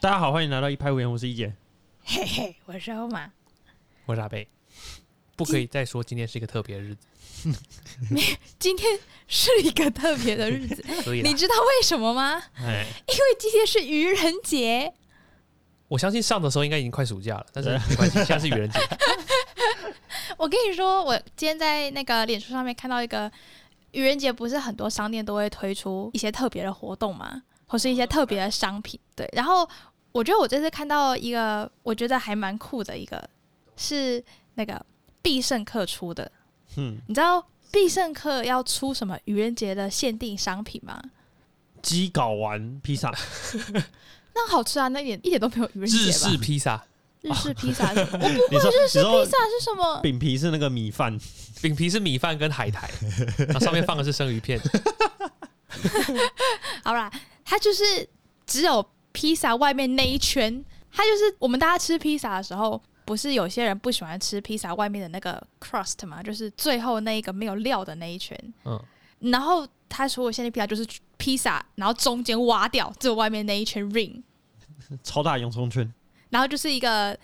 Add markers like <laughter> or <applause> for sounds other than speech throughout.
大家好，欢迎来到一拍无言，我是一姐。嘿嘿，我是欧玛。我是阿贝，不可以再说今天是一个特别的日子，<laughs> 今天是一个特别的日子，<laughs> 你。知道为什么吗？哎，因为今天是愚人节。我相信上的时候应该已经快暑假了，但是没关系，现在是愚人节。<laughs> 我跟你说，我今天在那个脸书上面看到一个愚人节，不是很多商店都会推出一些特别的活动嘛，或是一些特别的商品。对，然后我觉得我这次看到一个，我觉得还蛮酷的一个，是那个必胜客出的。嗯，你知道必胜客要出什么愚人节的限定商品吗？鸡睾丸披萨，<laughs> 那好吃啊，那一点一点都没有愚人节日吧？式披萨，日式披萨是什么，我不 <laughs> 你说日式你说披萨是什么？饼皮是那个米饭，饼皮是米饭跟海苔，然后上面放的是生鱼片。<laughs> 好啦，它就是只有披萨外面那一圈，它就是我们大家吃披萨的时候，不是有些人不喜欢吃披萨外面的那个 crust 嘛，就是最后那一个没有料的那一圈。嗯，然后它所有限定披萨就是披萨，然后中间挖掉，只有外面那一圈 ring，<laughs> 超大洋葱圈，然后就是一个，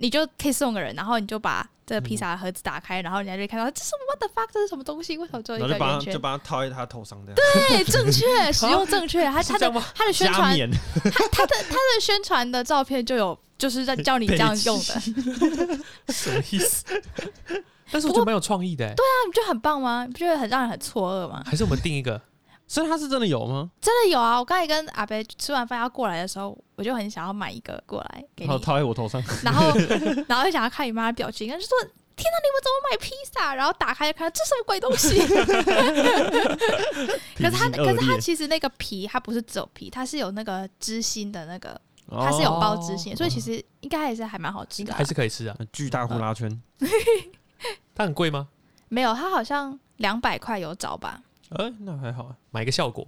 你就可以送个人，然后你就把这个披萨盒子打开，然后人家就会看到这是 what the fuck，这是什么东西？为什么只有然后就把它就一个圆圈？把它套在他头上这样，对，正确，<laughs> 使用正确。他他的是这样吗？它的宣传，加冕，它它的他的宣传的照片就有，就是在教你这样用的，<laughs> 什么意思？<laughs> 但是我觉得蛮有创意的欸，那你不觉得很棒吗？你不觉得很让人很错愕吗？还是我们定一个所以他是真的有吗？真的有啊！我刚才跟阿北吃完饭要过来的时候，我就很想要买一个过来给你然后，套在我头上，然后 <laughs> 然后就想要看你妈的表情，就说：“天哪，你们怎么买披萨？”然后打开就看到这什么鬼东西？<laughs> 可是它，可是它其实那个皮，它不是只有皮，它是有那个芝心的那个，哦它是有包芝心的，所以其实应该还是还蛮好吃的啊、还是可以吃啊。哦巨大呼啦圈，<laughs> 它很贵吗？没有，它好像两百块有找吧？哎，那还好啊，买一个效果。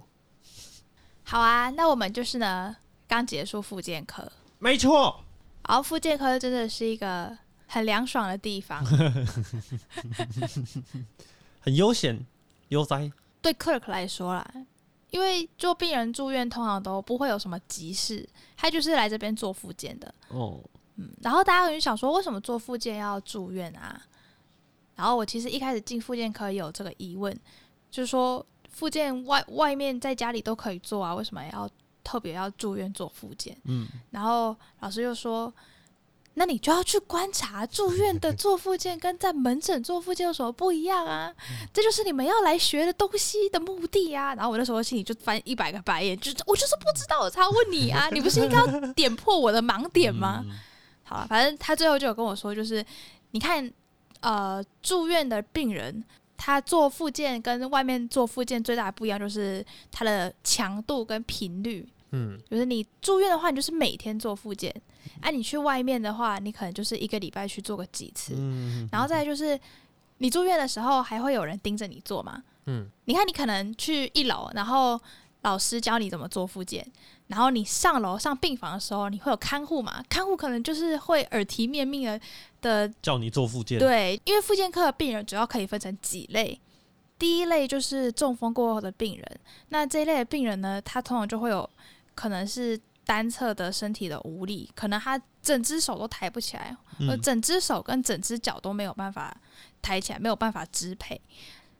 好啊，那我们就是呢，刚结束复健科，没错，然后复健科真的是一个很凉爽的地方，<laughs> 很悠闲悠哉，对 clerk 来说啦。因为做病人住院通常都不会有什么急事，他就是来这边做复健的。哦，嗯，然后大家可能想说，为什么做复健要住院啊？然后我其实一开始进复健科也有这个疑问，就是说复健外外面在家里都可以做啊，为什么要特别要住院做复健？嗯，然后老师又说，那你就要去观察住院的做复健跟在门诊做复健有什么不一样啊？这就是你们要来学的东西的目的啊！然后我那时候心里就翻一百个白眼，就是我就是不知道，我才问你啊！<laughs> 你不是应该要点破我的盲点吗？嗯？好了，反正他最后就有跟我说，就是你看，呃，住院的病人，他做复健跟外面做复健最大的不一样就是它的强度跟频率。嗯，就是你住院的话，你就是每天做复健；啊，你去外面的话，你可能就是一个礼拜去做个几次。嗯，然后再就是，你住院的时候还会有人盯着你做嘛？嗯，你看你可能去一楼，然后老师教你怎么做复健，然后你上楼上病房的时候，你会有看护嘛？看护可能就是会耳提面命的的叫你做复健，，对，因为复健科的病人主要可以分成几类。第一类就是中风过后的病人，那这一类的病人呢，他通常就会有可能是单侧的身体的无力，可能他整只手都抬不起来，呃，嗯，整只手跟整只脚都没有办法抬起来，没有办法支配。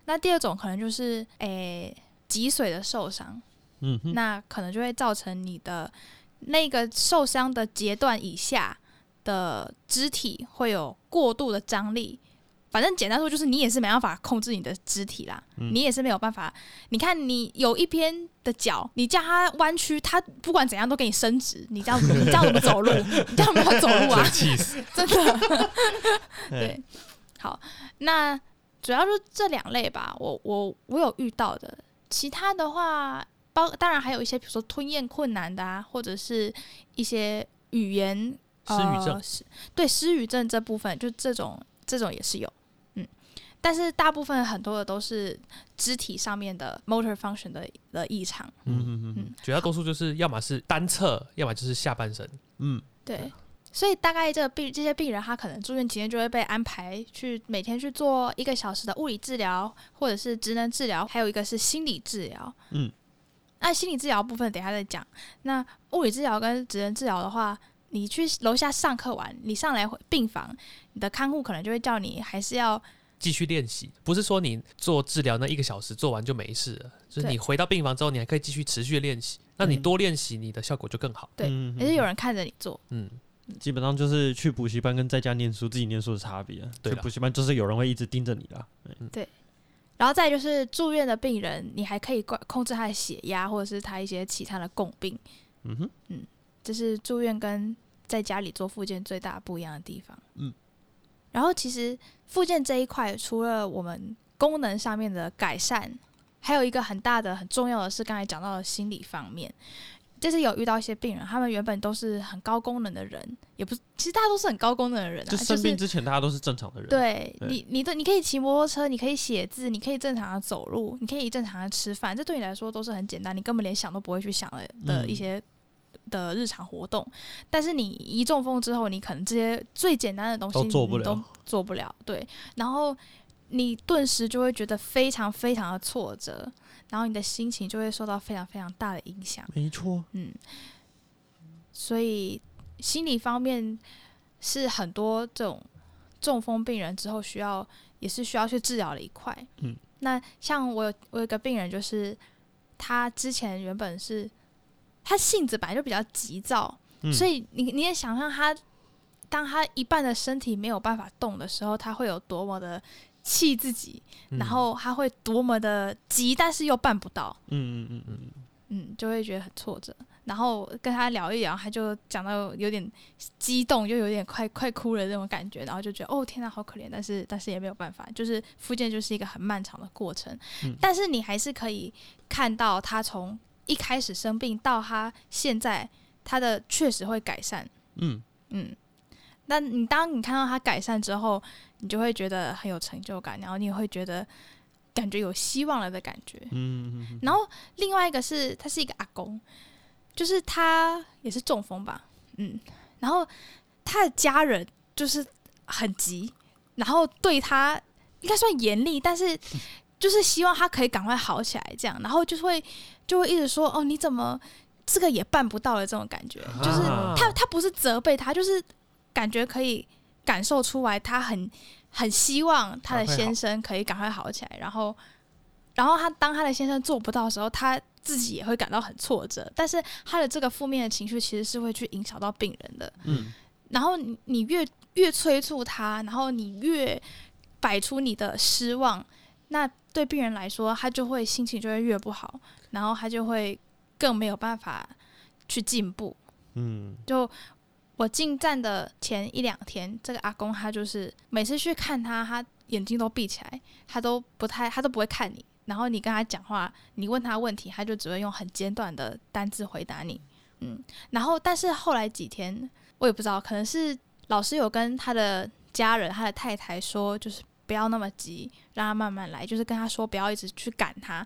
那第二种可能就是诶脊髓的受伤，嗯，那可能就会造成你的那个受伤的阶段以下的肢体会有过度的张力。反正简单说，就是你也是没办法控制你的肢体啦，嗯你也是没有办法。你看，你有一边的脚，你叫它弯曲，它不管怎样都给你伸直。你这样，<laughs> 你这样怎么走路？你这样没有走路啊？<laughs> 真的。哎对，好，那主要就这两类吧，我我我有遇到的，其他的话，包当然还有一些，比如说吞咽困难的啊，或者是一些语言失语症呃、对失语症这部分，就这种这种也是有，嗯，但是大部分很多的都是肢体上面的 motor function 的的异常，嗯嗯嗯嗯，绝大多数就是要么是单侧，要么就是下半身。嗯，对，所以大概这个病这些病人，他可能住院期间就会被安排去每天去做一个小时的物理治疗，或者是职能治疗，还有一个是心理治疗。嗯，那心理治疗部分等一下再讲。那物理治疗跟职能治疗的话，你去楼下上课完，你上来回病房，你的看护可能就会叫你还是要继续练习，不是说你做治疗那一个小时做完就没事了，就是你回到病房之后，你还可以继续持续练习。那你嗯多练习，你的效果就更好。对嗯也是有人看着你做。嗯，基本上就是去补习班跟在家念书自己念书的差别啊。对去补习班就是有人会一直盯着你啦。然后再就是住院的病人，你还可以管控制他的血压，或者是他一些其他的共病。嗯哼，这是住院跟在家里做复健最大不一样的地方。嗯，然后其实复健这一块，除了我们功能上面的改善，还有一个很大的、很重要的是刚才讲到的心理方面。这次有遇到一些病人，他们原本都是很高功能的人，也不是，其实大家都是很高功能的人啊，就就是生病之前大家都是正常的人。，对对你，你的你可以骑摩托车，你可以写字，你可以正常的走路，你可以正常的吃饭，这对你来说都是很简单，你根本连想都不会去想的的嗯一些的日常活动。但是你一中风之后，你可能这些最简单的东西都做不了你都做不了，对，然后你顿时就会觉得非常非常的挫折，然后你的心情就会受到非常非常大的影响。没错。嗯，所以心理方面是很多这种中风病人之后需要也是需要去治疗的一块。嗯，那像我有我有一个病人，就是他之前原本是他性子本来就比较急躁，嗯所以你你也想象他当他一半的身体没有办法动的时候，他会有多么的气自己，嗯然后他会多么的急，但是又办不到。嗯嗯嗯嗯嗯，就会觉得很挫折。然后跟他聊一聊，他就讲到有点激动，又有点快快哭了那种感觉，然后就觉得哦天哪，好可怜。但是但是也没有办法，就是复健就是一个很漫长的过程。嗯但是你还是可以看到他从一开始生病到他现在，他的确实会改善。嗯嗯，那你当你看到他改善之后，你就会觉得很有成就感，然后你也会觉得感觉有希望了的感觉。嗯嗯嗯然后另外一个是他是一个阿公，就是他也是中风吧，嗯，然后他的家人就是很急，然后对他应该算严厉，但是 <laughs> 就是希望他可以赶快好起来，这样，然后就会就会一直说哦，你怎么这个也办不到的这种感觉，就是啊。他他不是责备他，就是感觉可以感受出来，他很很希望他的先生可以赶快好起来，然后然后他当他的先生做不到的时候，他自己也会感到很挫折，但是他的这个负面的情绪其实是会去影响到病人的。嗯然后你你越越催促他，然后你越摆出你的失望，那对病人来说，他就会心情就会越不好，然后他就会更没有办法去进步。嗯就我进站的前一两天，这个阿公他就是每次去看他，他眼睛都闭起来，他都不太，他都不会看你。然后你跟他讲话，你问他问题，他就只会用很简短的单字回答你。嗯，然后但是后来几天，我也不知道，可能是老师有跟他的家人、他的太太说，就是不要那么急，让他慢慢来，就是跟他说不要一直去赶他。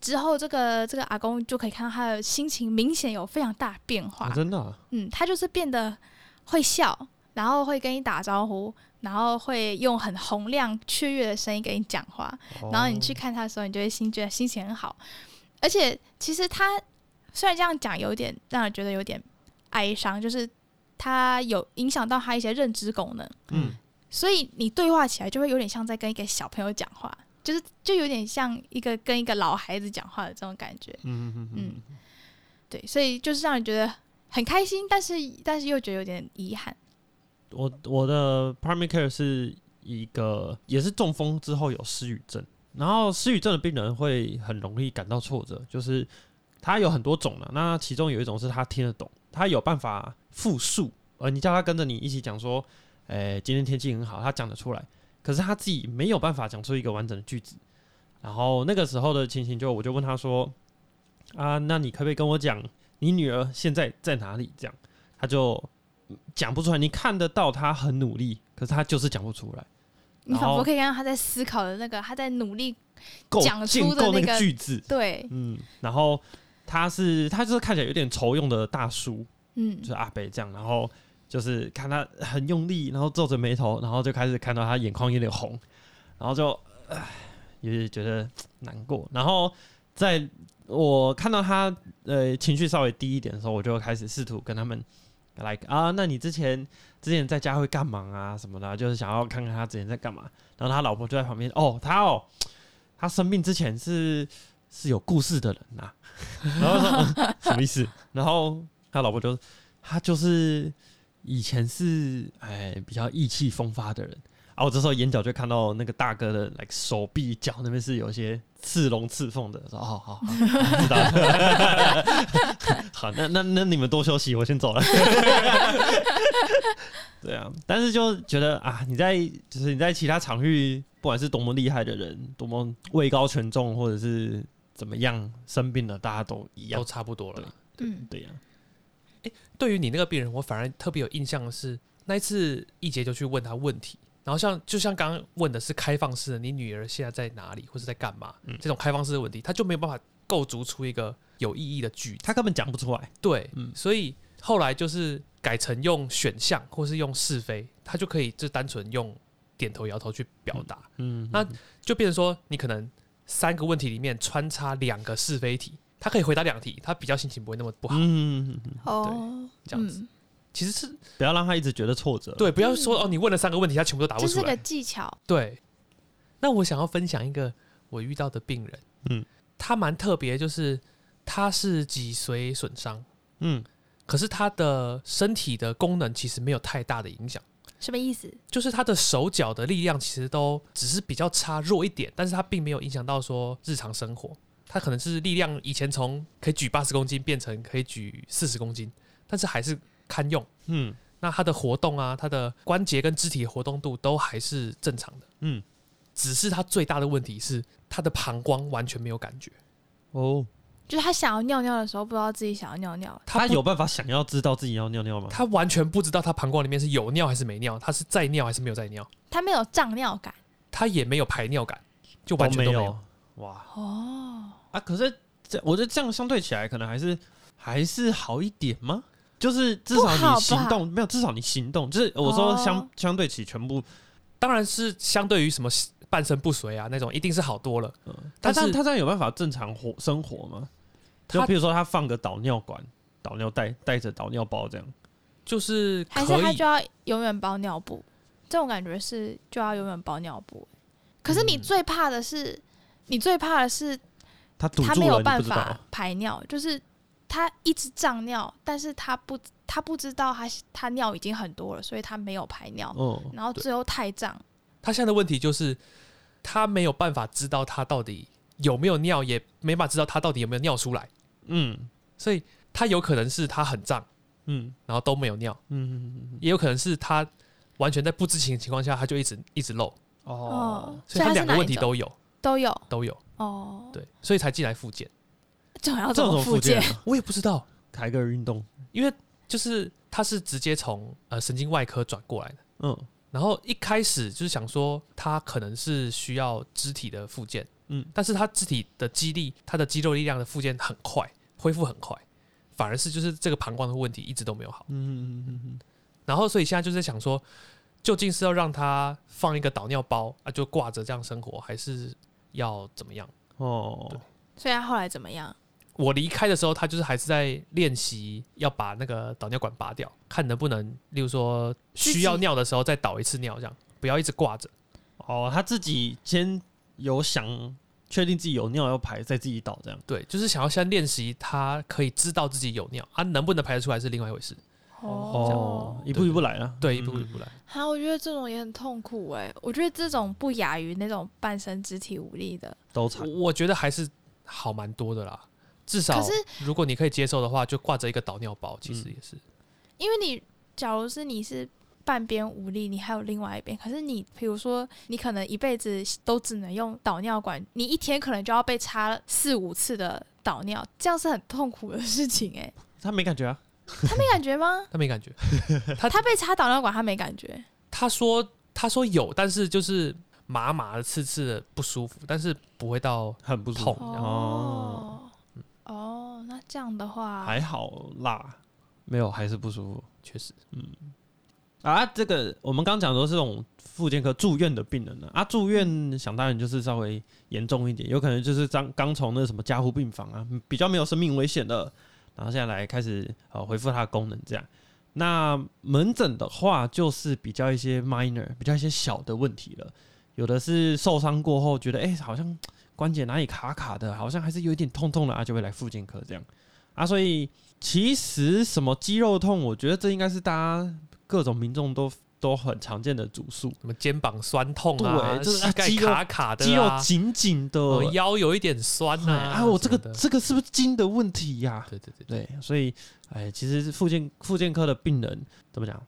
之后，这个这个阿公就可以看到他的心情明显有非常大的变化。啊真的啊嗯，他就是变得会笑，然后会跟你打招呼，然后会用很洪亮、雀跃的声音跟你讲话。然后你去哦看他的时候，你就会心觉得心情很好。而且其实他虽然这样讲有点让人觉得有点哀伤，就是他有影响到他一些认知功能，嗯所以你对话起来就会有点像在跟一个小朋友讲话，就是就有点像一个跟一个老孩子讲话的这种感觉。嗯嗯嗯嗯，对，所以就是让人觉得很开心，但是但是又觉得有点遗憾。我我的 primary care 是一个也是中风之后有失语症，然后失语症的病人会很容易感到挫折，就是他有很多种了，那其中有一种是他听得懂，他有办法复述，呃，你叫他跟着你一起讲说，诶、今天天气很好，他讲得出来，可是他自己没有办法讲出一个完整的句子。然后那个时候的情形就，我就问他说，啊，那你可不可以跟我讲你女儿现在在哪里？这样，他就讲不出来，你看得到他很努力，可是他就是讲不出来，你仿佛可以看到他在思考的那个，他在努力讲出的那个个句子，对，嗯，然后他是他就是看起来有点愁用的大叔，嗯就是阿北这样，然后就是看他很用力，然后皱着眉头，然后就开始看到他眼眶有点红，然后就唉，有点觉得难过，然后在我看到他呃情绪稍微低一点的时候，我就开始试图跟他们来啊，那你之前之前在家会干嘛啊什么的，就是想要看看他之前在干嘛。然后他老婆就在旁边，哦，他哦，他生病之前是是有故事的人呐、<laughs> 然后、什么意思？然后他老婆就他就是以前是哎比较意气风发的人。啊，我这时候眼角就看到那个大哥的 like 手臂、脚那边是有一些刺龙刺凤的，说哦好好，知道了。好，<laughs> 那那那你们多休息，我先走了。<laughs> 对啊，但是就觉得啊，你在就是你在其他场域，不管是多么厉害的人，多么位高权重，或者是怎么样生病了，大家都一样都。差不多了。嗯，对呀、对于你那个病人，我反而特别有印象的是，那一次一杰就去问他问题，然后像就像刚刚问的是开放式的，你女儿现在在哪里或是在干嘛、嗯这种开放式的问题，他就没有办法构筑出一个有意义的句子。他根本讲不出来。对，嗯所以后来就是改成用选项或是用是非，他就可以就单纯用点头摇头去表达，嗯，那就变成说你可能三个问题里面穿插两个是非题，他可以回答两题，他比较心情不会那么不好。嗯，嗯嗯嗯哦，这样子嗯其实是不要让他一直觉得挫折。，对，不要说哦，你问了三个问题，他全部都答不出来这是个。技巧。对，那我想要分享一个我遇到的病人，嗯他蛮特别，就是他是脊髓损伤，嗯可是他的身体的功能其实没有太大的影响，什么意思？就是他的手脚的力量其实都只是比较差弱一点，但是他并没有影响到说日常生活。他可能是力量以前从可以举八十公斤变成可以举四十公斤，但是还是堪用。嗯那他的活动啊，他的关节跟肢体活动度都还是正常的。嗯，只是他最大的问题是他的膀胱完全没有感觉，哦，就是他想要尿尿的时候，不知道自己想要尿尿。不他有办法想要知道自己要尿尿吗？他完全不知道他膀胱里面是有尿还是没尿，他是在尿还是没有在尿，他没有胀尿感。他也没有排尿感，就完全都没有。有。哇哦，啊！可是这我觉得这样相对起来，可能还是还是好一点吗？就是至少你行动没有，至少你行动，就是我说相、哦相对起全部，当然是相对于什么半身不遂啊那种，一定是好多了。嗯，但是他这样有办法正常活生活吗？就比如说他放个导尿管、导尿带，带着导尿包这样，就是还是，他就要永远包尿布？这种感觉是就要永远包尿布。可是你嗯最怕的是，你最怕的是他没有办法。排尿，就是他一直胀尿，但是他不他不知道他他尿已经很多了，所以他没有排尿，哦，然后最后太胀。他现在的问题就是他没有办法知道他到底有没有尿，也没办法知道他到底有没有尿出来，嗯所以他有可能是他很胀，嗯然后都没有尿，嗯嗯嗯，也有可能是他完全在不知情的情况下，他就一直一直漏，哦哦，所以他两个问题都有，都有？都有，哦，对，所以才进来复健。这种要这种怎么复健？我也不知道，凯格尔运动，因为就是他是直接从呃神经外科转过来的。嗯。然后一开始就是想说，他可能是需要肢体的复健，嗯。但是他肢体的肌力，他的肌肉力量的复健很快，恢复很快，反而是就是这个膀胱的问题一直都没有好。嗯嗯嗯嗯然后所以现在就是在想说，究竟是要让他放一个导尿包啊，就挂着这样生活，还是要怎么样？哦对，所以他后来怎么样？我离开的时候，他就是还是在练习要把那个导尿管拔掉，看能不能，例如说需要尿的时候再导一次尿，这样不要一直挂着。哦，他自己先有想确定自己有尿要排，再自己倒这样。对，就是想要先练习，他可以知道自己有尿啊，能不能排得出来是另外一回事。哦，一步一步来啊。对，一步嗯一步来。好，我觉得这种也很痛苦哎、我觉得这种不亚于那种半身肢体无力的。都惨。我觉得还是好蛮多的啦。至少可是如果你可以接受的话，就挂着一个导尿包，其实嗯也是。因为你假如是你是半边无力，你还有另外一边，可是你比如说你可能一辈子都只能用导尿管，你一天可能就要被插四五次的导尿，这样是很痛苦的事情哎、他没感觉啊。他没感觉吗？他没感觉，<laughs> 他被插导尿管，他没感觉。他说他说有，但是就是麻麻的、刺刺的不舒服，但是不会到很不舒痛服。哦哦，那这样的话，还好啦，没有，还是不舒服。确实。嗯啊，这个我们刚讲的都是这种复健科住院的病人呢、啊，住院想当然就是稍微严重一点，有可能就是刚刚从那个什么加护病房啊，比较没有生命危险的，然后现在来开始呃回复它的功能这样。那门诊的话，就是比较一些 minor，比较一些小的问题了。有的是受伤过后觉得，哎、好像关节哪里卡卡的，好像还是有一点痛痛的啊，就会来复健科这样啊。所以其实什么肌肉痛，我觉得这应该是大家各种民众都都很常见的主诉，什么肩膀酸痛啊，对就是膝盖肌肉卡卡的、啊，肌肉紧紧的，哦腰有一点酸哎啊，啊，我这个这个是不是筋的问题呀、对对对对，对，所以哎，其实附件附件科的病人怎么讲？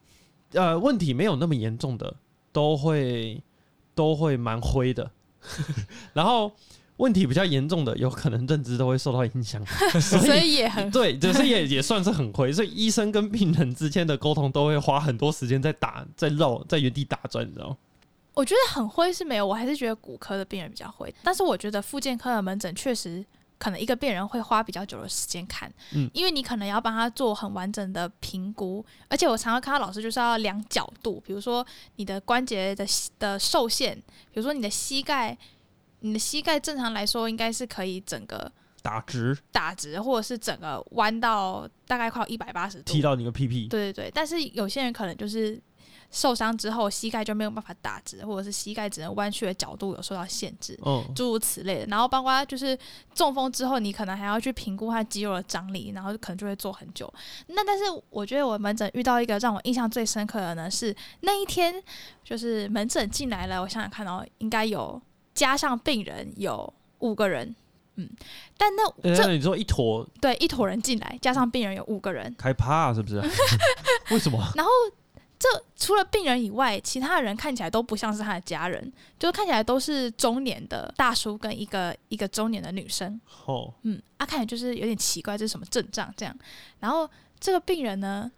呃，问题没有那么严重的，都会都会蛮灰的，<laughs> 然后问题比较严重的，有可能认知都会受到影响，所 <laughs> 所以以也很对，就是也也算是很亏，所以医生跟病人之间的沟通都会花很多时间在打、在绕、在原地打转，你知道吗？我觉得很灰是没有，我还是觉得骨科的病人比较灰。但是我觉得复健科的门诊确实可能一个病人会花比较久的时间看，嗯因为你可能要帮他做很完整的评估，而且我常常看到老师就是要量角度，比如说你的关节的的受限，比如说你的膝盖，你的膝盖正常来说应该是可以整个打直。打直，或者是整个弯到大概快一百八十度。踢，到你个屁屁，对对对，但是有些人可能就是受伤之后，膝盖就没有办法打直，或者是膝盖只能弯曲的角度有受到限制，嗯，诸如此类的。然后包括就是中风之后，你可能还要去评估他肌肉的张力，然后可能就会做很久。那但是我觉得我门诊遇到一个让我印象最深刻的呢，是那一天就是门诊进来了，我想想看哦，应该有加上病人有五个人。嗯，但那这你说一坨对一坨人进来，加上病人有五个人，害怕是不是？<laughs> 为什么？然后这除了病人以外，其他人看起来都不像是他的家人，就看起来都是中年的大叔跟一个一个中年的女生。哦，嗯，啊，看起来就是有点奇怪，这是什么症状这样？然后这个病人呢，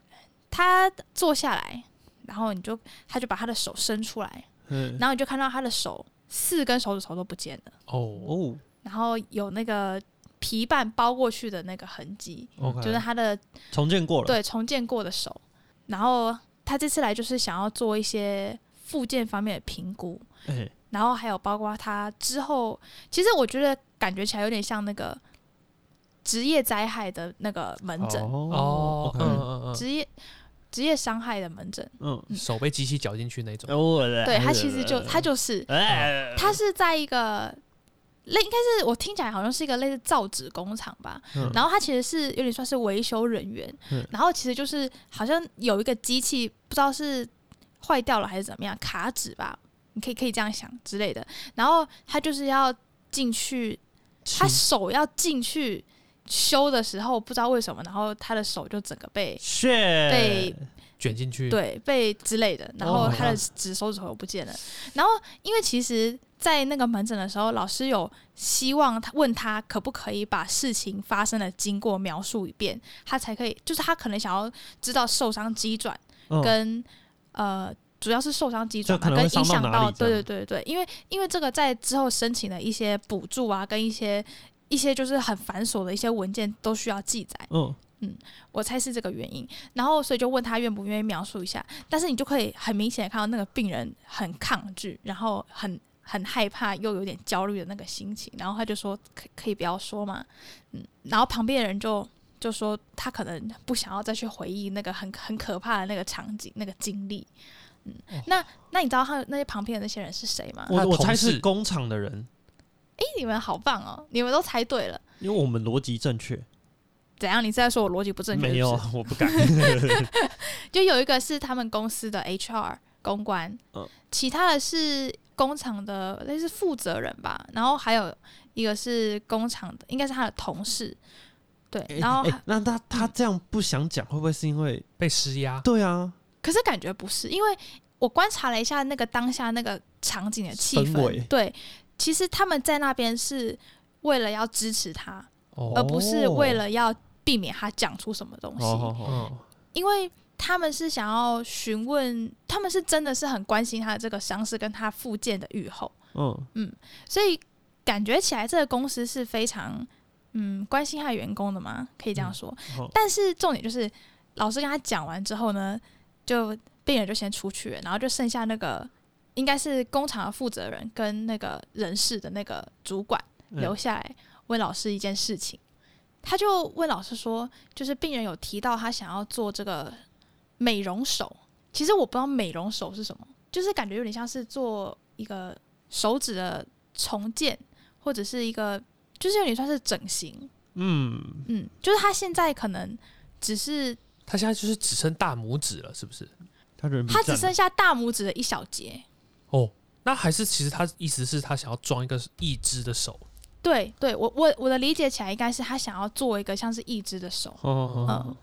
他坐下来，然后你就他就把他的手伸出来，嗯，然后你就看到他的手四根手指头都不见了，哦，哦然后有那个皮瓣包过去的那个痕迹就是他的重建过了，，对重建过的手，然后他这次来就是想要做一些复健方面的评估，哎，然后还有包括他之后，其实我觉得感觉起来有点像那个职业灾害的那个门诊，哦嗯嗯嗯。职业职业伤害的门诊，嗯，嗯，手被机器绞进去那种，哦，对他其实就他就是哎，他是在一个。类应该是我听起来好像是一个类似造纸工厂吧，嗯。然后他其实是有点算是维修人员，嗯。然后其实就是好像有一个机器不知道是坏掉了还是怎么样卡纸吧，你可以可以这样想之类的，然后他就是要进去，他手要进去修的时候不知道为什么，然后他的手就整个被血被卷进去，，对被之类的，然后他的指手指头不见了，然后因为其实。在那个门诊的时候，老师有希望他问他可不可以把事情发生的经过描述一遍，他才可以，就是他可能想要知道受伤机转嗯。跟、呃，主要是受伤机转吧，就可能会跟影响到对对对对，因为因为这个在之后申请的一些补助啊，跟一些一些就是很繁琐的一些文件都需要记载，嗯，我猜是这个原因，然后所以就问他愿不愿意描述一下，但是你就可以很明显的看到那个病人很抗拒，然后很很害怕又有点焦虑的那个心情，然后他就说可可以不要说嘛，嗯，然后旁边的人就就说他可能不想要再去回忆那个很很可怕的那个场景那个经历，嗯，那那你知道他那些旁边的那些人是谁吗？我我猜是工厂的人，诶，你们好棒哦，你们都猜对了。因为我们逻辑正确，怎样？你是在说我逻辑不正确？没有 <laughs> 我不敢，<laughs> 就有一个是他们公司的 HR 公关，嗯其他的是工厂的类似负责人吧，然后还有一个是工厂的，应该是他的同事，对，哎然后那他他这样不想讲，会不会是因为被施压，对啊，可是感觉不是，因为我观察了一下那个当下那个场景的气氛氛，对，其实他们在那边是为了要支持他，哦。而不是为了要避免他讲出什么东西。因为他们是想要询问，他们是真的是很关心他的这个伤势跟他复健的愈后，嗯，所以感觉起来这个公司是非常嗯关心他的员工的嘛，可以这样说。好。但是重点就是，老师跟他讲完之后呢，就病人就先出去了，然后就剩下那个应该是工厂的负责人跟那个人事的那个主管嗯留下来问老师一件事情。他就问老师说，就是病人有提到他想要做这个美容手，其实我不知道美容手是什么，就是感觉有点像是做一个手指的重建，或者是一个就是有点算是整形。嗯，嗯，就是他现在可能只是他现在就是只剩大拇指了，是不是？他只剩下大拇指的一小节。哦，那还是其实他意思是他想要装一个义肢的手，对，对我我我的理解起来应该是他想要做一个像是义肢的手，嗯哦，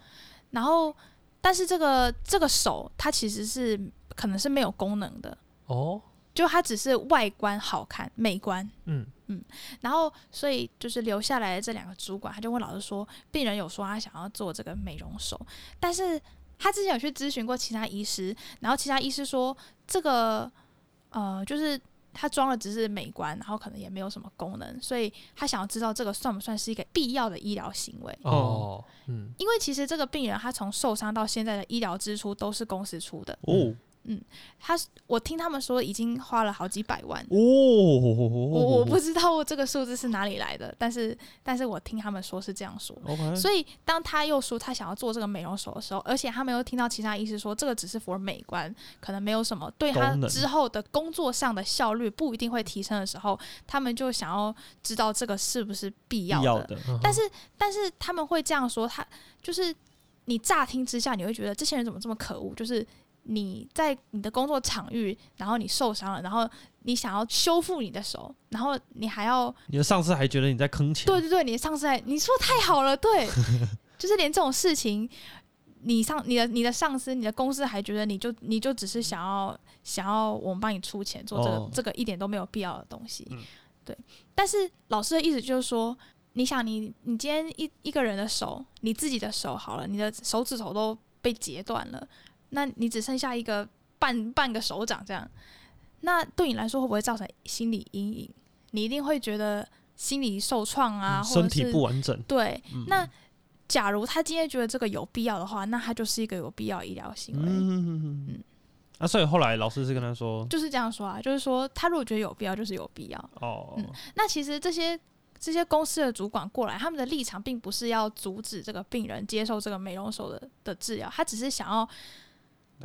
然后但是这个这个手它其实是可能是没有功能的，哦，就它只是外观好看、美观。嗯。嗯，然后所以就是留下来的这两个主管，他就问老师说，病人有说他想要做这个美容手，但是他之前有去咨询过其他医师，然后其他医师说这个呃就是。他装的只是美观，然后可能也没有什么功能，所以他想要知道这个算不算是一个必要的医疗行为。哦，嗯，因为其实这个病人他从受伤到现在的医疗支出都是公司出的，哦他我听他们说已经花了好几百万。哦，我我我 <laughs> 不知道这个数字是哪里来的，但是但是我听他们说是这样说。所以当他又说他想要做这个美容手的时候，而且他们又听到其他医师说这个只是 for 美观，可能没有什么对他之后的工作上的效率不一定会提升的时候，他们就想要知道这个是不是必必要的。要的，嗯但是但是他们会这样说，他就是你乍听之下你会觉得这些人怎么这么可恶？就是你在你的工作场域，然后你受伤了，然后你想要修复你的手，然后你还要你的上司还觉得你在坑钱，对对对，你的上司还你说太好了，对，<laughs> 就是连这种事情。你上你的你的上司，你的公司还觉得你就你就只是想要想要我们帮你出钱做这个、哦这个一点都没有必要的东西，嗯对。但是老师的意思就是说，你想你你今天一一个人的手，你自己的手好了，你的手指头都被截断了，那你只剩下一个半半个手掌这样，那对你来说会不会造成心理阴影？你一定会觉得心理受创啊，嗯身体不完整，对。嗯那假如他今天觉得这个有必要的话，那他就是一个有必要医疗行为。嗯嗯啊，所以后来老师是跟他说，就是这样说啊，就是说他如果觉得有必要，就是有必要。哦，嗯那其实这些这些公司的主管过来，他们的立场并不是要阻止这个病人接受这个美容手的的治疗，他只是想要来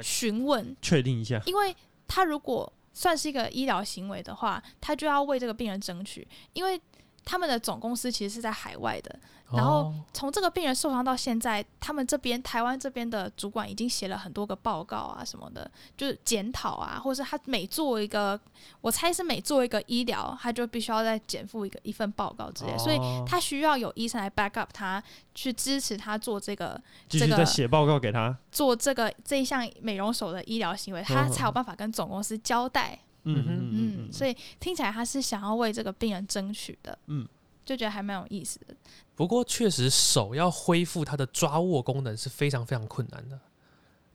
询问，确定一下，因为他如果算是一个医疗行为的话，他就要为这个病人争取，因为他们的总公司其实是在海外的，然后哦。从这个病人受伤到现在，他们这边台湾这边的主管已经写了很多个报告啊什么的，就是检讨啊，或者是他每做一个，我猜是每做一个医疗，他就必须要再减负一个一份报告之类，所以哦他需要有医生来 back up 他，去支持他做这个继续这个写报告给他，做这个这一项美容手的医疗行为，他嗯。才有办法跟总公司交代。嗯嗯所以听起来他是想要为这个病人争取的。嗯，就觉得还蛮有意思的。不过确实手要恢复它的抓握功能是非常非常困难的。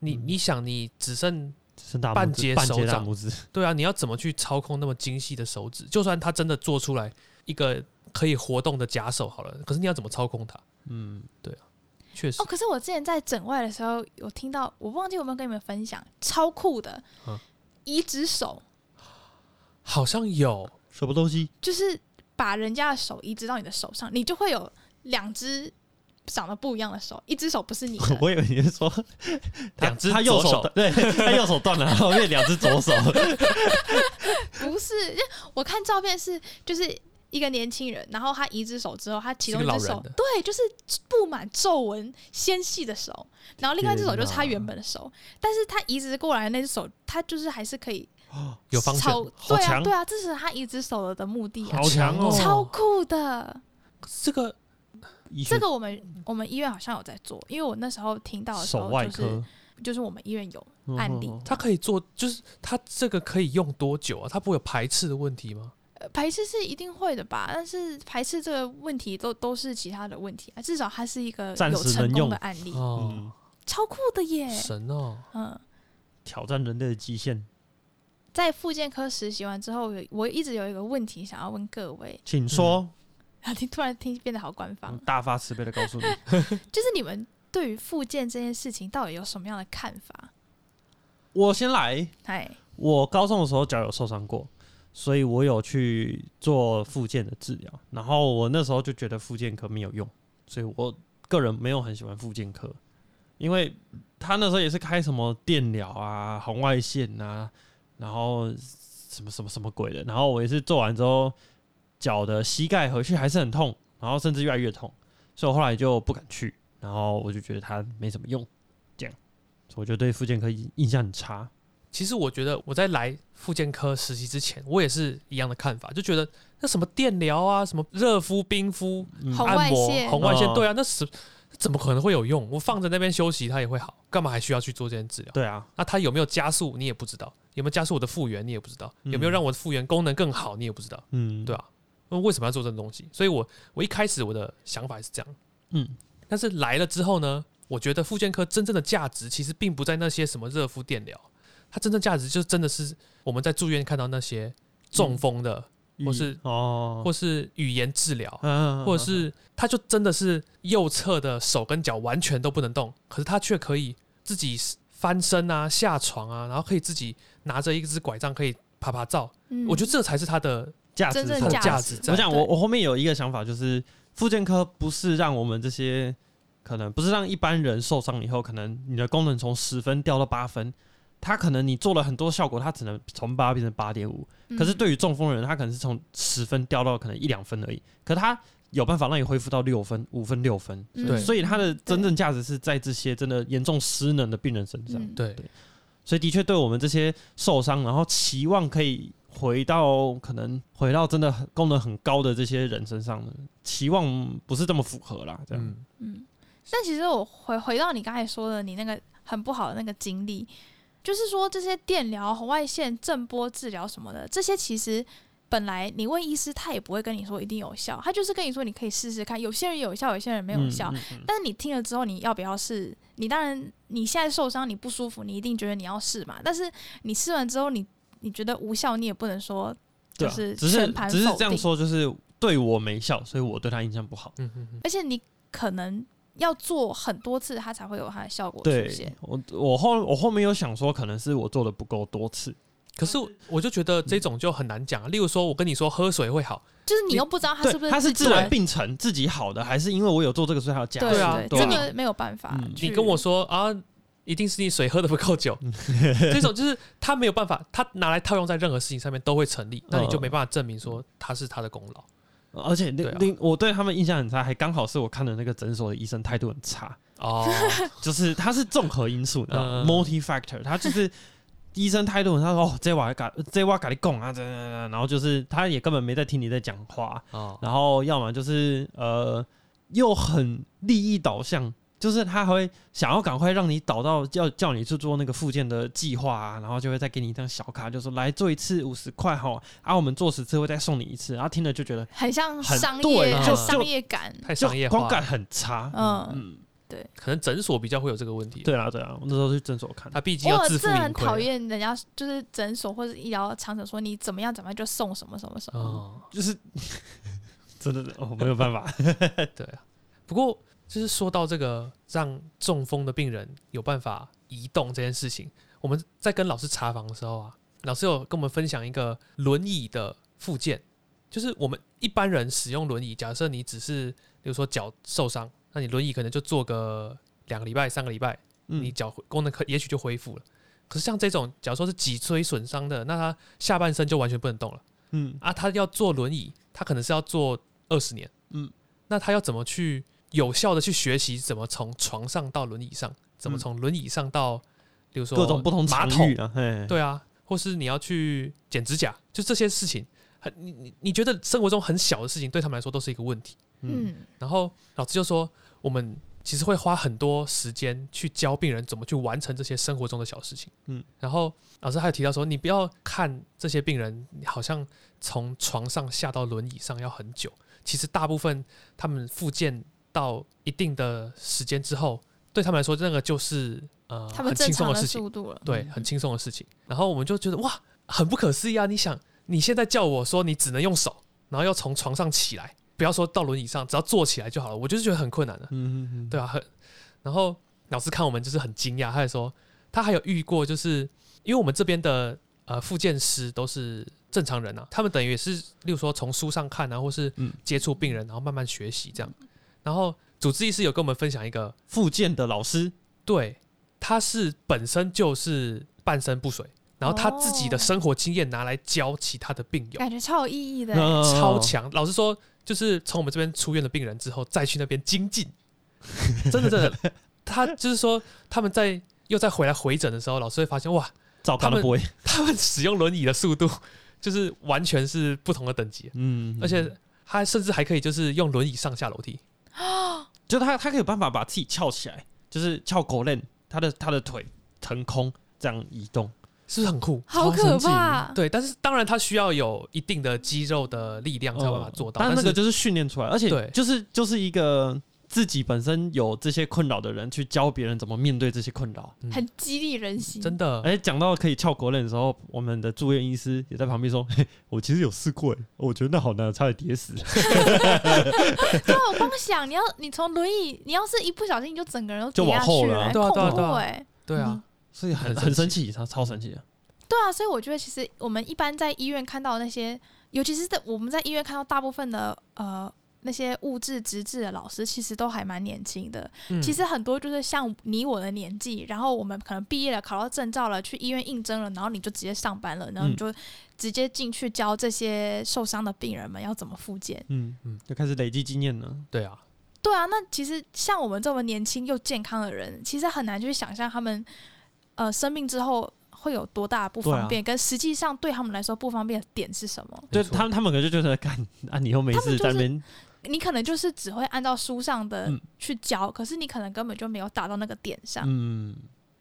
你嗯你想，你只剩半截手掌拇指，对啊，你要怎么去操控那么精细的手指？就算他真的做出来一个可以活动的假手好了，可是你要怎么操控它？嗯，对啊确实哦，，可是我之前在诊外的时候有听到，我忘记有没有跟你们分享，超酷的嗯移植手，好像有。什么东西？就是把人家的手移植到你的手上，你就会有两只长得不一样的手，一只手不是你的。<laughs> 我以为你是说 <laughs> 他两只他右左手。手对，他右手断了，<laughs> 然后变两只左手，不是，我看照片是就是一个年轻人，然后他移植手之后，他其中一只手是个老人的。对，就是布满皱纹、纤细的手，然后另外一只手就是他原本的手，但是他移植过来的那只手，他就是还是可以有方超向。对啊好强对啊，这是他移植手的的目的啊好，强哦！超酷的。这个医学这个我们我们医院好像有在做，因为我那时候听到的时手候就是外科就是我们医院有案例他嗯嗯它可以做，就是他这个可以用多久啊？他不会有排斥的问题吗？呃排斥是一定会的吧，但是排斥这个问题都都是其他的问题啊，至少它是一个暂有成功时能用的案例，哦，嗯，超酷的耶！神哦！嗯，挑战人类的极限，在复健科实习完之后，有我一直有一个问题想要问各位，请说，<laughs> 啊，听突然听变得好官方嗯，大发慈悲的告诉你，<laughs> <laughs> 就是你们对于复健这件事情到底有什么样的看法？我先来。哎，我高中的时候脚有受伤过，所以我有去做复健的治疗。然后我那时候就觉得复健科没有用，所以我个人没有很喜欢复健科，因为他那时候也是开什么电疗啊、红外线啊，然后什么什么什么鬼的。然后我也是做完之后，脚的膝盖回去还是很痛，然后甚至越来越痛，所以我后来就不敢去。然后我就觉得它没什么用，这样，所以我就对复健科印印象很差。其实我觉得我在来复健科实习之前，我也是一样的看法，就觉得那什么电疗啊，什么热敷、冰敷、按摩、外线红外线，哦对啊，那是怎么可能会有用？我放在那边休息，它也会好，干嘛还需要去做这件治疗？对啊，那它有没有加速，你也不知道；有没有加速我的复原，你也不知道；嗯。有没有让我的复原功能更好，你也不知道，嗯，对啊，那为什么要做这种东西？所以我我一开始我的想法是这样，嗯，但是来了之后呢，我觉得复健科真正的价值其实并不在那些什么热敷、电疗，它真正价值就真的是我们在住院看到那些中风的，或是哦，或是语言治疗，嗯或者是他就真的是右侧的手跟脚完全都不能动，可是他却可以自己翻身啊、下床啊，然后可以自己拿着一只拐杖可以爬爬照。嗯我觉得这才是他的价值它的真正价值我想，我我后面有一个想法，就是复健科不是让我们这些可能不是让一般人受伤以后，可能你的功能从十分掉到八分，他可能你做了很多效果，他只能从八变成八点五。嗯可是对于中风的人，他可能是从十分掉到可能一两分而已，可他有办法让你恢复到六分、五分、六分。嗯对所以它的真正价值是在这些真的严重失能的病人身上。嗯对所以的确对我们这些受伤，然后期望可以回到可能回到真的很功能很高的这些人身上呢，期望不是这么符合啦。这样，嗯，嗯，但其实我回回到你刚才说的，你那个很不好的那个经历，就是说这些电疗、红外线、震波治疗什么的，这些其实本来你问医师，他也不会跟你说一定有效，他就是跟你说你可以试试看，有些人有效，有些人没有效。嗯嗯嗯但是你听了之后，你要不要试？你当然，你现在受伤，你不舒服，你一定觉得你要试嘛。但是你试完之后，你你觉得无效，你也不能说就是只是全盘只是这样说，就是对我没效，所以我对他印象不好。嗯嗯嗯，而且你可能要做很多次，它才会有它的效果出现。我我后我后面有想说，可能是我做的不够多次。可是我就觉得这种就很难讲啊。例如说，我跟你说喝水会好，就是你你又不知道它是不，是他是自然病程自己好的，还是因为我有做这个，所以他要加对啊真的啊这个没有办法嗯。你跟我说啊，一定是你水喝的不够久，<laughs> 这种就是他没有办法，他拿来套用在任何事情上面都会成立，那你就没办法证明说他是他的功劳。而且另对啊我对他们印象很差，还刚好是我看的那个诊所的医生态度很差，哦，<laughs> 就是他是综合因素，你知道吗嗯？multi factor，他就是医生态度，他说哦，这我改，这我改你讲啊，这然后就是他也根本没在听你在讲话，哦，然后要么就是呃又很利益导向。就是他还会想要赶快让你导到叫叫你去做那个附件的计划啊，然后就会再给你一张小卡，就说来做一次五十块哈，啊我们做十次会再送你一次，然后听了就觉得很像很商对业，就商业感。太就商业化了，观感很差。嗯，嗯，可能诊所比较会有这个问题。，对啊对啊，我那时候去诊所看，他毕竟要我自负很。讨厌人家就是诊所或者医疗场所说你怎么样怎么样就送什么什么什么。哦，就是 <laughs> 真的是哦没有办法，<laughs> 对啊。不过就是说到这个让中风的病人有办法移动这件事情，我们在跟老师查房的时候啊，老师有跟我们分享一个轮椅的附件，就是我们一般人使用轮椅，假设你只是比如说脚受伤，那你轮椅可能就坐个两个礼拜、三个礼拜，嗯你脚功能可也许就恢复了。可是像这种，假如说是脊椎损伤的，那他下半身就完全不能动了嗯啊！他要坐轮椅，他可能是要坐二十年，嗯，那他要怎么去有效的去学习怎么从床上到轮椅上，怎么嗯从轮椅上到，比如说各种不同马桶，啊，对啊，或是你要去剪指甲，就这些事情，很你你你觉得生活中很小的事情对他们来说都是一个问题。嗯嗯，然后老师就说，我们其实会花很多时间去教病人怎么去完成这些生活中的小事情。嗯，然后老师还有提到说，你不要看这些病人好像从床上下到轮椅上要很久，其实大部分他们复健到一定的时间之后，对他们来说，那个就是呃他们很正常的轻松的事情。速度了。对，很轻松的事情。然后我们就觉得哇，很不可思议啊！你想，你现在叫我说你只能用手，然后要从床上起来，不要说到轮椅上，只要坐起来就好了，我就是觉得很困难的、嗯嗯嗯。对啊，很。然后老师看我们就是很惊讶，他还说他还有遇过，就是因为我们这边的呃复健师都是正常人啊，他们等于也是，例如说从书上看啊，或是嗯。接触病人，然后慢慢学习这样。然后主治医师有跟我们分享一个，复健的老师，对，他是本身就是半身不遂，然后他自己的哦。生活经验拿来教其他的病友，感觉超有意义的超强。老实说，就是从我们这边出院的病人之后，再去那边精进，<laughs> 真的真的，他就是说他们在又再回来回诊的时候，老师会发现哇，照他们他们不会，<laughs> 他们使用轮椅的速度就是完全是不同的等级，嗯，而且他甚至还可以就是用轮椅上下楼梯。<gasps> 就他他可以有办法把自己翘起来，就是翘狗链，他的他的腿腾空这样移动，是不是很酷？好可怕！对，但是当然他需要有一定的肌肉的力量才有办法做到。但那个就是训练出来，而且对就是就是一个自己本身有这些困扰的人去教别人怎么面对这些困扰。嗯很激励人心。真的，而且讲到可以翘狗链的时候，我们的住院医师也在旁边说：“ <laughs> 嘿，我其实有试过，哎我觉得那好难，差点跌死。<laughs> 对啊，我光想你要你从轮椅，你要是一不小心，你就整个人都就跌下去往后了啊，对啊对啊。对啊，”所以很很生气，超超生气的。对啊，所以我觉得其实我们一般在医院看到那些，尤其是在我们在医院看到大部分的呃那些物质职质的老师，其实都还蛮年轻的。嗯其实很多就是像你我的年纪，然后我们可能毕业了，考到证照了，去医院应征了，然后你就直接上班了，然后你嗯就直接进去教这些受伤的病人们要怎么复健。嗯嗯嗯，就开始累积经验了。对啊，对啊，那其实像我们这么年轻又健康的人，其实很难去想象他们呃生病之后会有多大的不方便，跟实际上对他们来说不方便的点是什么。对他们他们可能就觉得，干啊，你又没他们就是事在那边，你可能就是只会按照书上的嗯。去教，可是你可能根本就没有打到那个点上。嗯，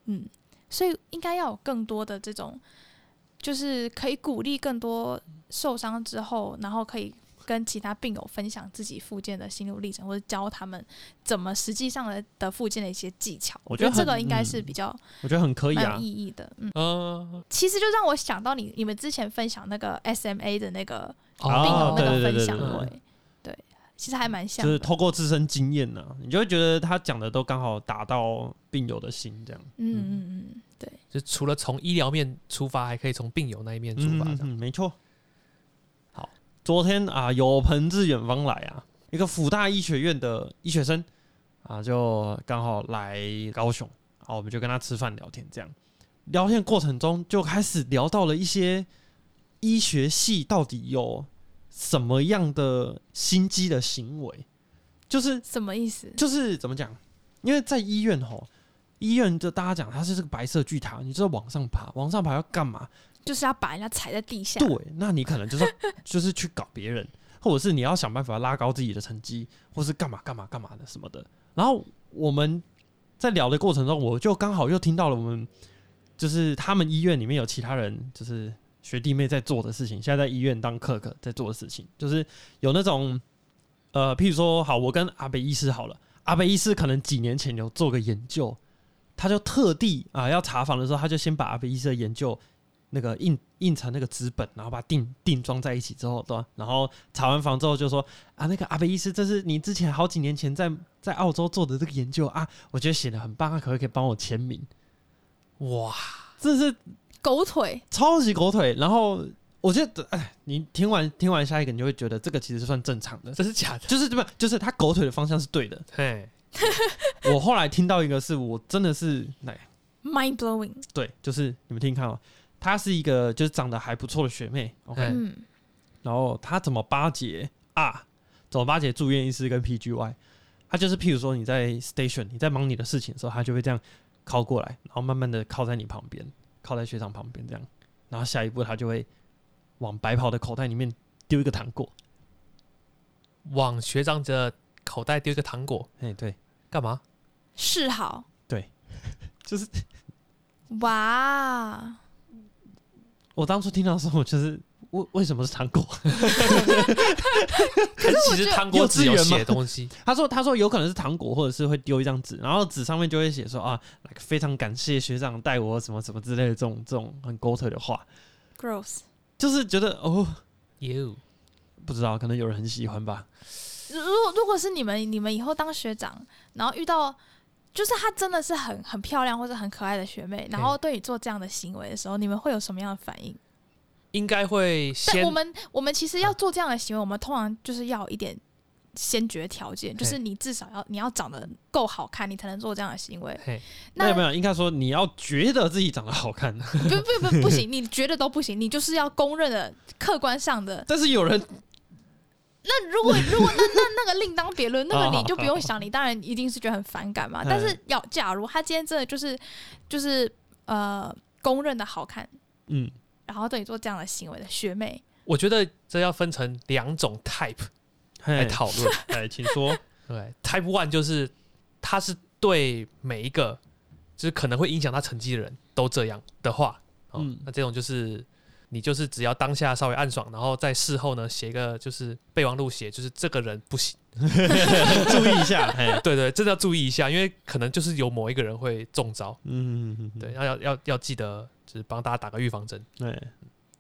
嗯，所以应该要有更多的这种，就是可以鼓励更多受伤之后，然后可以跟其他病友分享自己复健的心路历程，或者教他们怎么实际上的的复健的一些技巧。我我觉得这个应该嗯是比较我觉得很可以啊有意。义的。嗯，嗯，其实就让我想到你你们之前分享那个 SMA 的那个哦病友那个分享会，对，其实还蛮像。就是透过自身经验呢、你就会觉得他讲的都刚好打到病友的心，这样。嗯嗯嗯，对，就除了从医疗面出发，还可以从病友那一面出发，这样。嗯嗯，没错。好，昨天啊，有朋自远方来啊，一个辅大医学院的医学生啊，就刚好来高雄，好，我们就跟他吃饭聊天，这样聊天过程中就开始聊到了一些医学系到底有什么样的心机的行为，就是什么意思？就是怎么讲？因为在医院吼，医院就大家讲它是这个白色巨塔，你知道往上爬，往上爬要干嘛？就是要把人家踩在地下。对，那你可能就是 <laughs> 就是去搞别人，或者是你要想办法拉高自己的成绩，或是干嘛干嘛干嘛的什么的。然后我们在聊的过程中，我就刚好又听到了我们就是他们医院里面有其他人就是学弟妹在做的事情，现在在医院当客客在做的事情，就是有那种呃，譬如说，好，我跟阿北医师好了，阿北医师可能几年前有做个研究，他就特地啊要查房的时候，他就先把阿北医师的研究那个印印成那个纸本，然后把它定定装在一起之后，对吧？然后查完房之后就说啊，那个阿贝医师，这是你之前好几年前在在澳洲做的这个研究啊，我觉得写的很棒，啊可不可以帮我签名？哇，这是狗腿，超级狗腿。然后我觉得，哎，你听完听完下一个，你就会觉得这个其实算正常的，这是假的？就是对吧？就是他狗腿的方向是对的。嘿，我后来听到一个是我真的是哎，mind blowing。对，就是你们听看哦，她是一个就是长得还不错的学妹，OK，然后她怎么巴结啊？怎么巴结住院医师跟 PGY？她就是譬如说你在 station 你在忙你的事情的时候，她就会这样靠过来，然后慢慢的靠在你旁边，靠在学长旁边这样，然后下一步她就会往白袍的口袋里面丢一个糖果，往学长的口袋丢一个糖果，哎，对，干嘛？示好。对 <laughs> 就是哇，我当初听到的时候，我就是为为什么是糖果？<laughs> 可是其实糖果只有写东西，他说：“他说有可能是糖果，或者是会丢一张纸，然后纸上面就会写说啊，like 非常感谢学长带我什么什么之类的这种这种很狗腿的话，gross。就是觉得哦，，you，不知道，可能有人很喜欢吧。如如果如果是你们，你们以后当学长，然后遇到就是她真的是很很漂亮或者很可爱的学妹，然后对你做这样的行为的时候，你们会有什么样的反应？应该会先但我们我们其实要做这样的行为，我们通常就是要一点先决条件，就是你至少要你要长得够好看，你才能做这样的行为。那有没有，应该说你要觉得自己长得好看，不不不不行，你觉得都不行，你就是要公认的客观上的。<laughs> 但是有人那如果 <laughs> 如果那那那个另当别论，那个你就不用想，你当然一定是觉得很反感嘛。嗯。但是要假如他今天真的就是就是呃公认的好看，嗯，然后对你做这样的行为的学妹，我觉得这要分成两种 type 来，讨论。<laughs> 哎，请说，<laughs> 对，Type One 就是他是对每一个就是可能会影响他成绩的人都这样的话，哦，嗯。那这种就是你就是只要当下稍微暗爽，然后在事后呢写一个就是备忘录写，就是这个人不行，<laughs> 注意一下，嘿，<laughs> 对对，真的要注意一下，因为可能就是有某一个人会中招，嗯，嗯对，，要要要要记得就是帮大家打个预防针。嗯对，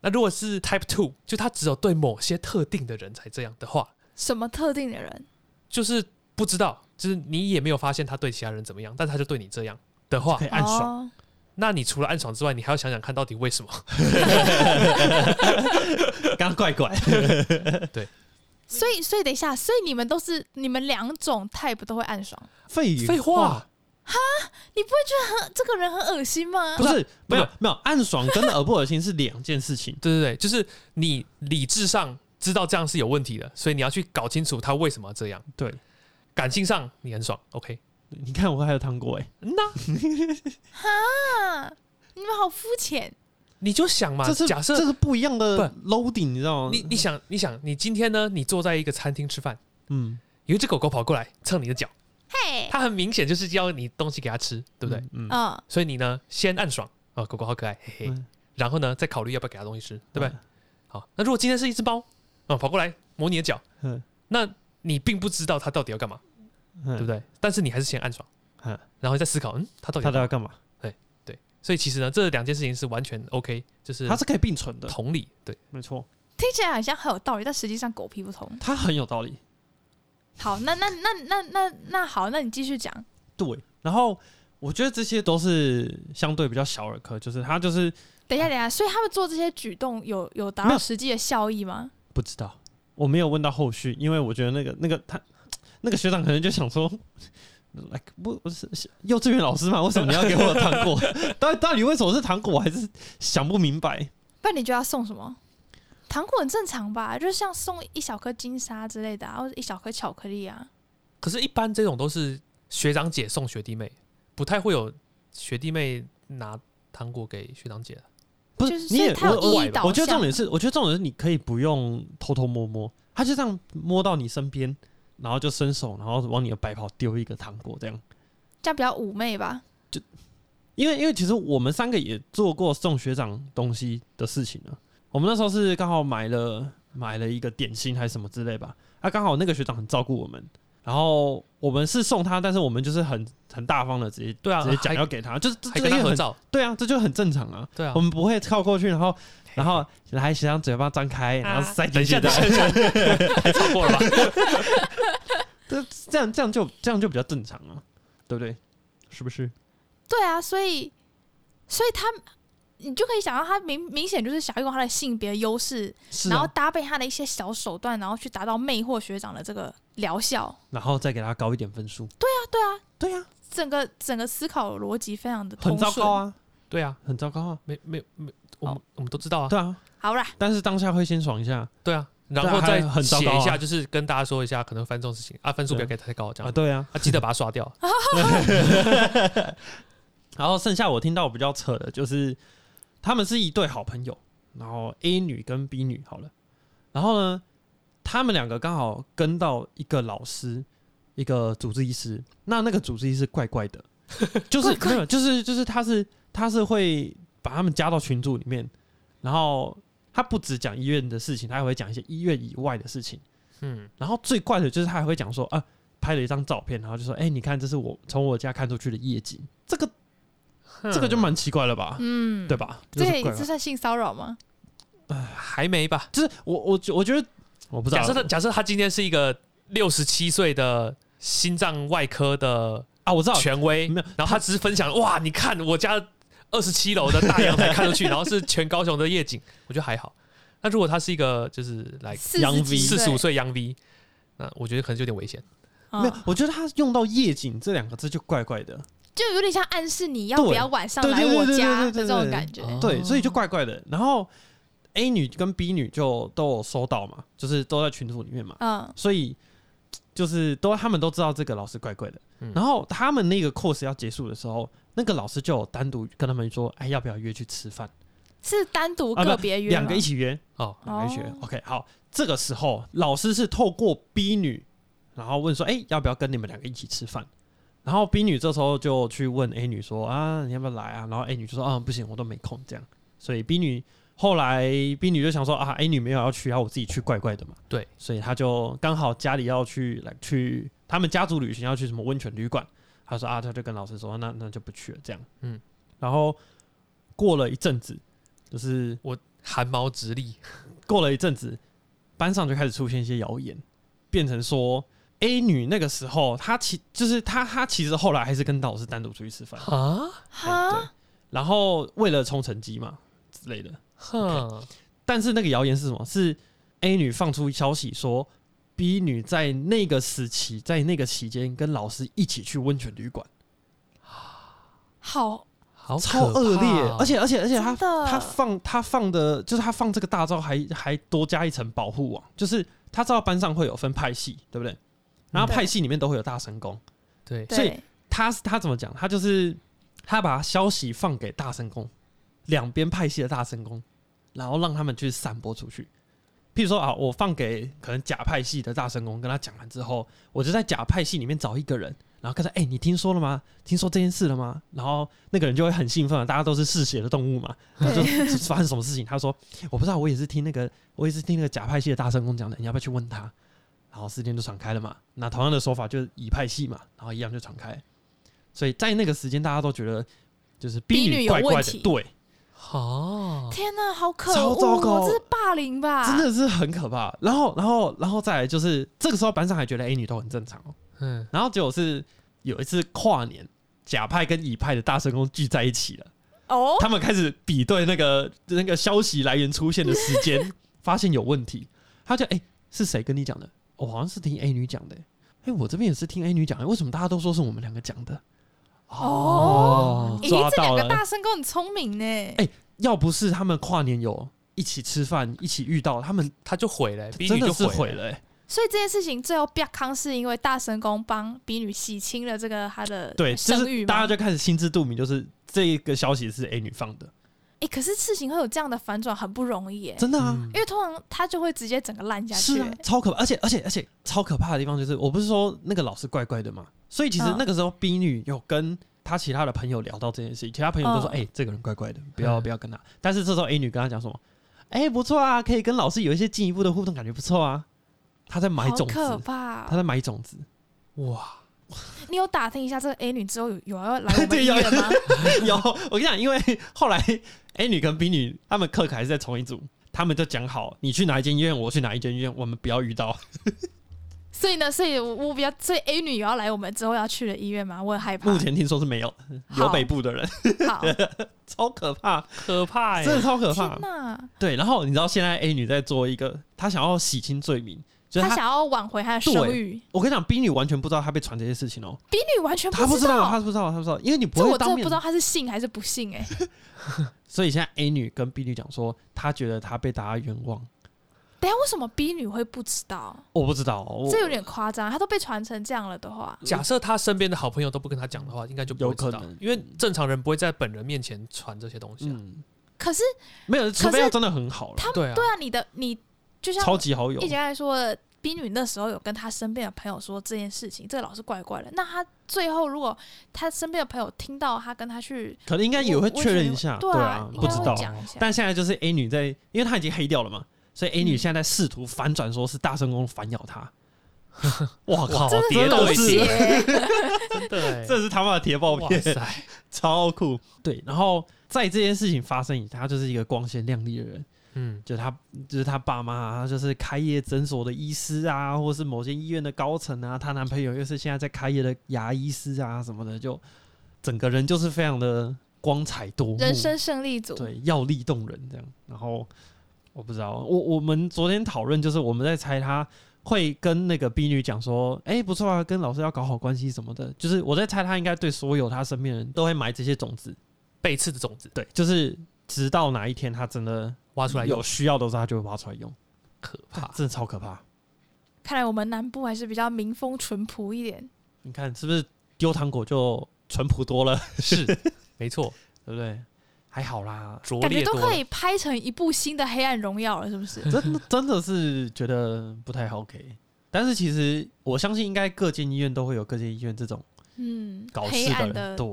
那如果是 Type Two，就他只有对某些特定的人才这样的话，什么特定的人？就是不知道，就是你也没有发现他对其他人怎么样，但是他就对你这样的话可以，暗爽，哦那你除了暗爽之外，你还要想想看到底为什么？<laughs> 刚刚怪怪，<laughs> 所以所以等一下，所以你们都是你们两种 type 都会暗爽，废废话，哈你不会觉得很这个人很恶心吗？不是，不是没有没有，暗爽跟恶不恶心是两件事情。<laughs> 对对对，就是你理智上知道这样是有问题的，所以你要去搞清楚他为什么要这样。对，感性上你很爽，OK？你看我还有糖果哎，嗯呐，哈，你们好肤浅。<laughs> 你就想嘛这，是假设这是不一样的 loading，你知道吗？你你想你想你今天呢，你坐在一个餐厅吃饭，嗯，有一只狗狗跑过来蹭你的脚，嘿，它很明显就是要你东西给它吃，对不对？嗯，嗯，所以你呢先暗爽哦，狗狗好可爱，嘿嘿，嗯然后呢再考虑要不要给它东西吃，对不对？嗯？好，那如果今天是一只猫，哦，跑过来磨你的脚，嗯那你并不知道它到底要干嘛，对对不？对？但是你还是先暗爽，嗯然后再思考，嗯，他到底要干嘛？他都要干嘛？对对，所以其实呢，这两件事情是完全 OK，就是它是可以并存的，同理，对，没错，听起来好像很有道理，但实际上狗屁不通。它很有道理。好，那那那那那那好，那你继续讲。对，然后我觉得这些都是相对比较小儿科，就是他就是等一下，等一下，所以他们做这些举动有有达到实际的效益吗？不知道，我没有问到后续，因为我觉得那个那个他那个学长可能就想说。来，不，我是是幼稚园老师嘛？为什么你要给我糖果？<laughs> 到底到底为什么是糖果？我还是想不明白。不然你觉得要送什么？糖果很正常吧，就像送一小颗金沙之类的、啊，或者一小颗巧克力啊。可是，一般这种都是学长姐送学弟妹，不太会有学弟妹拿糖果给学长姐的。不就是你也我我意义导我觉得重点是，我觉得重点是你可以不用偷偷摸摸，他就这样摸到你身边，然后就伸手，然后往你的白袍丢一个糖果，这样。这样比较妩媚吧？就因为因为其实我们三个也做过送学长东西的事情了。我们那时候是刚好买了买了一个点心还是什么之类吧，啊，刚好那个学长很照顾我们，然后我们是送他，但是我们就是很很大方的直接对啊直接讲要给他，就是这个合照，对啊，这就很正常啊。对啊我，们不会跳过去，然后然后还想让嘴巴张开，然后塞进去的，太超 <laughs> 过了吧？<laughs> 这这样这样就这样就比较正常啊，对不对？是不是？对啊，所以所以他你就可以想到，他明明显就是想要用他的性别优势，是然后啊，搭配他的一些小手段，然后去达到魅惑学长的这个疗效。然后再给他高一点分数，对啊，对啊，对啊，整个整个思考逻辑非常的通很糟顺糕。啊，对啊，很糟糕啊，没没没，我们我们都知道啊，对啊，好啦，但是当下会先爽一下。对啊，然后再写一下，就是跟大家说一下，可能翻这种事情啊，分数不要给太高，这啊，样对啊，啊，记得把它刷掉。<laughs> <laughs> 然后剩下我听到比较扯的就是，他们是一对好朋友，然后 A 女跟 B 女好了，然后呢，他们两个刚好跟到一个老师，一个主治医师，那那个主治医师怪怪的，就是 <laughs> 怪怪没有，就是就是他是他是会把他们加到群组里面，然后他不只讲医院的事情，他还会讲一些医院以外的事情。嗯，然后最怪的就是他还会讲说啊，拍了一张照片，然后就说，哎、你看这是我从我家看出去的夜景，这个这个就蛮奇怪了吧，嗯，对？吧？这也这算性骚扰吗？还没吧？就是我我觉我觉得我不知道假设他假设他今天是一个六十七岁的心脏外科的啊，我知道，权威，没有然后他只是分享，哇，你看我家二十七楼的大阳台看出去，<laughs> 然后是全高雄的夜景，我觉得还好。那如果他是一个就是来四杨十 V 四十五岁洋 V，那我觉得可能就有点危险。嗯没有，我觉得他用到夜景这两个字就怪怪的，就有点像暗示你要对不要晚上对来我家的这种感觉。哦对，所以就怪怪的。然后 A 女跟 B 女就都有收到嘛，就是都在群组里面嘛，嗯，所以就是都他们都知道这个老师怪怪的。嗯然后他们那个 course 要结束的时候，那个老师就有单独跟他们说，哎，要不要约去吃饭？是单独个别约两个一起约，哦，两个一起约哦。OK，好，这个时候老师是透过 B 女，然后问说，哎，要不要跟你们两个一起吃饭？然后 B 女这时候就去问 A 女说啊，你要不要来啊？然后 A 女就说啊，不行，我都没空这样。所以 B 女后来 <laughs> B 女就想说啊，A 女没有要去，然后我自己去，怪怪的嘛。对，所以她就刚好家里要去来去他们家族旅行要去什么温泉旅馆，她说啊，他就跟老师说那那就不去了这样。嗯，然后过了一阵子，就是我汗毛直立，过了一阵子，班上就开始出现一些谣言，变成说 A 女那个时候，她其就是她她其实后来还是跟导师单独出去吃饭，啊，哎对，然后为了冲成绩嘛之类的。哼，但是那个谣言是什么？是 A 女放出消息说 B 女在那个时期，在那个期间跟老师一起去温泉旅馆，好，好超恶劣，哦而且而且而且他他放他放的，就是他放这个大招还还多加一层保护网，就是他知道班上会有分派系，对不对？然后派系里面都会有大神功，对，所以，他是他怎么讲？他就是他把消息放给大神功，两边派系的大神功，然后让他们去散播出去。譬如说啊，我放给可能甲派系的大神功，跟他讲完之后，我就在甲派系里面找一个人，然后跟他，哎、你听说了吗？听说这件事了吗？然后那个人就会很兴奋啊，大家都是嗜血的动物嘛，然后就就发生什么事情？他说我不知道，我也是听那个，我也是听那个甲派系的大神功讲的，你要不要去问他？然后事件就传开了嘛。那同样的说法就是乙派系嘛，然后一样就传开。所以在那个时间，大家都觉得就是 B 女怪怪的，对，哦，天哪，好可超糟糕哦！这是霸凌吧？真的是很可怕。然后，然后，然后再来就是这个时候班上还觉得 A 女都很正常哦。嗯，然后结果是有一次跨年，甲派跟乙派的大神功聚在一起了，哦，他们开始比对那个那个消息来源出现的时间，<laughs> 发现有问题。他就哎、是谁跟你讲的？我、好像是听 A 女讲的、哎、我这边也是听 A 女讲的，为什么大家都说是我们两个讲的？哦，咦，抓到了！这两个大神公很聪明呢。哎要不是他们跨年有一起吃饭，一起遇到，他们他就毁了真的女就是毁毁了、哎所以这件事情最后变康是因为大神公帮比女洗清了这个他的对，就声誉大家就开始心知肚明，就是这个消息是 A 女放的，哎、可是事情会有这样的反转很不容易耶，真的啊。嗯因为通常他就会直接整个烂下去。是啊，超可怕，而且而且而且超可怕的地方就是，我不是说那个老师怪怪的嘛，所以其实嗯那个时候 B 女有跟她其他的朋友聊到这件事情，其他朋友都说，嗯哎、这个人怪怪的，不要嗯不要跟他。但是这时候 A 女跟他讲什么？哎、不错啊，可以跟老师有一些进一步的互动，感觉不错啊。他在买种子，可怕他在买种子。哇，你有打听一下这个 A 女之后有有要来我们 <laughs> 医院吗？<laughs> 有，我跟你讲，因为后来 A 女跟 B 女他们课还是在同一组，他们就讲好，你去哪一间医院，我去哪一间医院，我们不要遇到。所以呢，所以我我比较，所以 A 女有要来我们之后要去的医院吗？我很害怕。目前听说是没有，有北部的人，好，<laughs> 超可怕，可怕真的哎，超可怕天。哪，对，然后你知道现在 A 女在做一个，她想要洗清罪名，就是她。想要挽回她的声誉我跟你讲，B 女完全不知道她被传这些事情哦，，B 女完全她不知道，她不知道，她不知道，因为你不这会当面我真的不知。道她是信还是不信哎、<laughs> 所以现在 A 女跟 B 女讲说，她觉得她被大家冤枉，等一下为什么 B 女会不知道？我不知道，我这有点夸张，她都被传成这样了的话，假设她身边的好朋友都不跟她讲的话，应该就不会知道有可能，因为正常人不会在本人面前传这些东西啊。嗯，可是没有，除非要真的很好了，对啊，对啊，你的你就像超级好友一，刚才说的，B 女那时候有跟她身边的朋友说这件事情，这个老师怪怪的。那她最后如果她身边的朋友听到她跟她去，可能应该也会确认一下，对啊，不知道。但现在就是 A 女在，因为她已经黑掉了嘛，所以 A 女嗯现在在试图反转，说是大圣公反咬她。<laughs> 哇靠！叠对是血真的欸，这是他妈的铁爆哇片，塞，超酷。对，然后在这件事情发生以前，他就是一个光鲜亮丽的人。嗯，就他就是他爸妈啊，就是开业诊所的医师啊，或是某些医院的高层啊，她男朋友又是现在在开业的牙医师啊什么的，就整个人就是非常的光彩多姿，人生胜利组，对耀力动人这样。然后我不知道，我我们昨天讨论就是我们在猜他会跟那个 B 女讲说，哎、不错啊，跟老师要搞好关系什么的，就是我在猜他应该对所有他身边的人都会埋这些种子，背刺的种子对，就是直到哪一天他真的挖出来有，需要的时候，他就会挖出来用。可怕。真的超可怕。看来我们南部还是比较民风淳朴一点。你看是不是丢糖果就淳朴多了，是，<laughs> 没错，对不对？还好啦，拙感觉劣多了。都可以拍成一部新的《黑暗荣耀》了，是不是？真的真的是觉得不太 OK。但是其实我相信，应该各间医院都会有各间医院这种嗯，搞事的人，黑暗的对，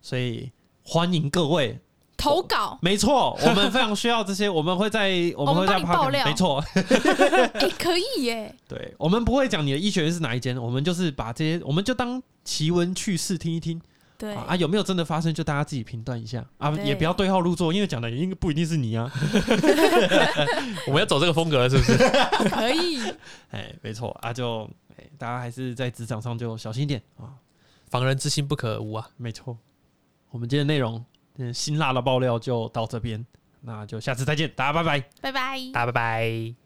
所以欢迎各位。投稿，没错，我们非常需要这些，<laughs> 我们会在我们会在我们帮你爆料没错，<laughs> 哎，可以耶！<laughs> 对，我们不会讲你的医学院是哪一间，我们就是把这些，我们就当奇闻趣事听一听对，啊啊，有没有真的发生，就大家自己评断一下啊，也不要对号入座，因为讲的也应该不一定是你啊，<laughs> 我们要走这个风格了，是不是？可以。<laughs> 哎，没错啊，就哎，大家还是在职场上就小心一点啊。防人之心不可无啊。没错，我们今天的内容，嗯，辛辣的爆料就到这边，那就下次再见，大家拜拜。拜拜。大家拜拜。